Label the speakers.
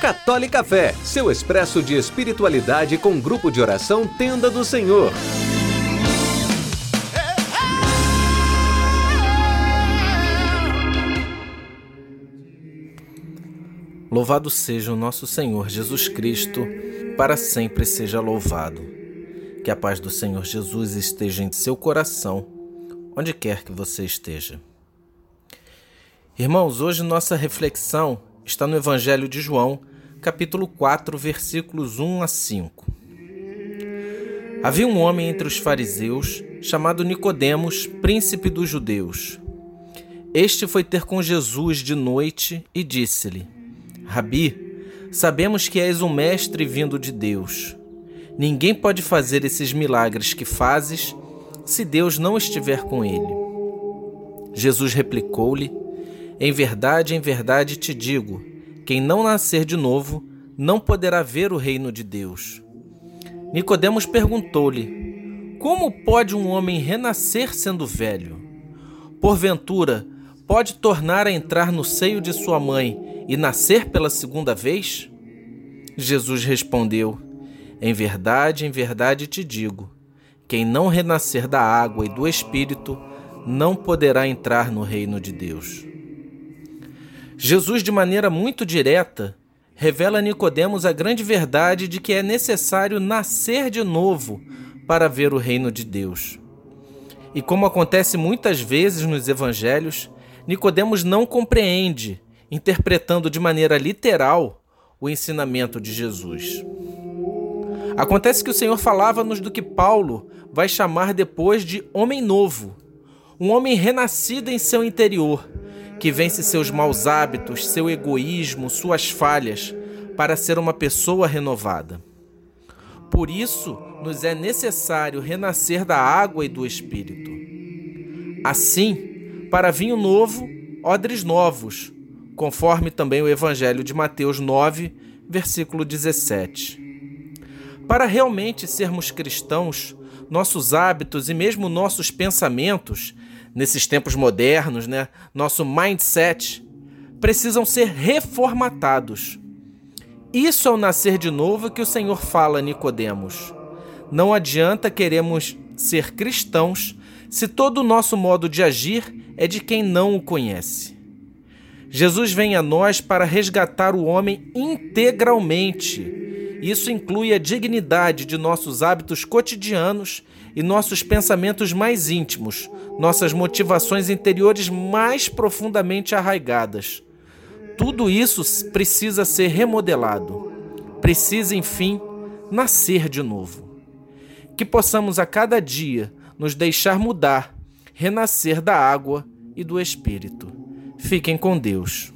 Speaker 1: Católica Fé, seu expresso de espiritualidade com grupo de oração Tenda do Senhor.
Speaker 2: Louvado seja o nosso Senhor Jesus Cristo, para sempre seja louvado. Que a paz do Senhor Jesus esteja em seu coração, onde quer que você esteja. Irmãos, hoje nossa reflexão está no Evangelho de João, capítulo 4, versículos 1 a 5. Havia um homem entre os fariseus chamado Nicodemos, príncipe dos judeus. Este foi ter com Jesus de noite e disse-lhe: Rabi, sabemos que és um mestre vindo de Deus. Ninguém pode fazer esses milagres que fazes se Deus não estiver com ele. Jesus replicou-lhe: Em verdade, em verdade te digo, quem não nascer de novo não poderá ver o reino de Deus. Nicodemos perguntou-lhe: Como pode um homem renascer sendo velho? Porventura, pode tornar a entrar no seio de sua mãe e nascer pela segunda vez? Jesus respondeu: Em verdade, em verdade te digo: quem não renascer da água e do espírito não poderá entrar no reino de Deus. Jesus, de maneira muito direta, revela a Nicodemos a grande verdade de que é necessário nascer de novo para ver o reino de Deus. E como acontece muitas vezes nos evangelhos, Nicodemos não compreende, interpretando de maneira literal o ensinamento de Jesus. Acontece que o Senhor falava-nos do que Paulo vai chamar depois de homem novo, um homem renascido em seu interior, que vence seus maus hábitos, seu egoísmo, suas falhas, para ser uma pessoa renovada. Por isso, nos é necessário renascer da água e do Espírito. Assim, para vinho novo, odres novos, conforme também o Evangelho de Mateus 9, versículo 17. Para realmente sermos cristãos, nossos hábitos e mesmo nossos pensamentos nesses tempos modernos, né? Nosso mindset precisam ser reformatados. Isso é o nascer de novo que o Senhor fala a Nicodemos. Não adianta queremos ser cristãos se todo o nosso modo de agir é de quem não o conhece. Jesus vem a nós para resgatar o homem integralmente. Isso inclui a dignidade de nossos hábitos cotidianos e nossos pensamentos mais íntimos, nossas motivações interiores mais profundamente arraigadas. Tudo isso precisa ser remodelado. Precisa, enfim, nascer de novo. Que possamos a cada dia nos deixar mudar, renascer da água e do Espírito. Fiquem com Deus.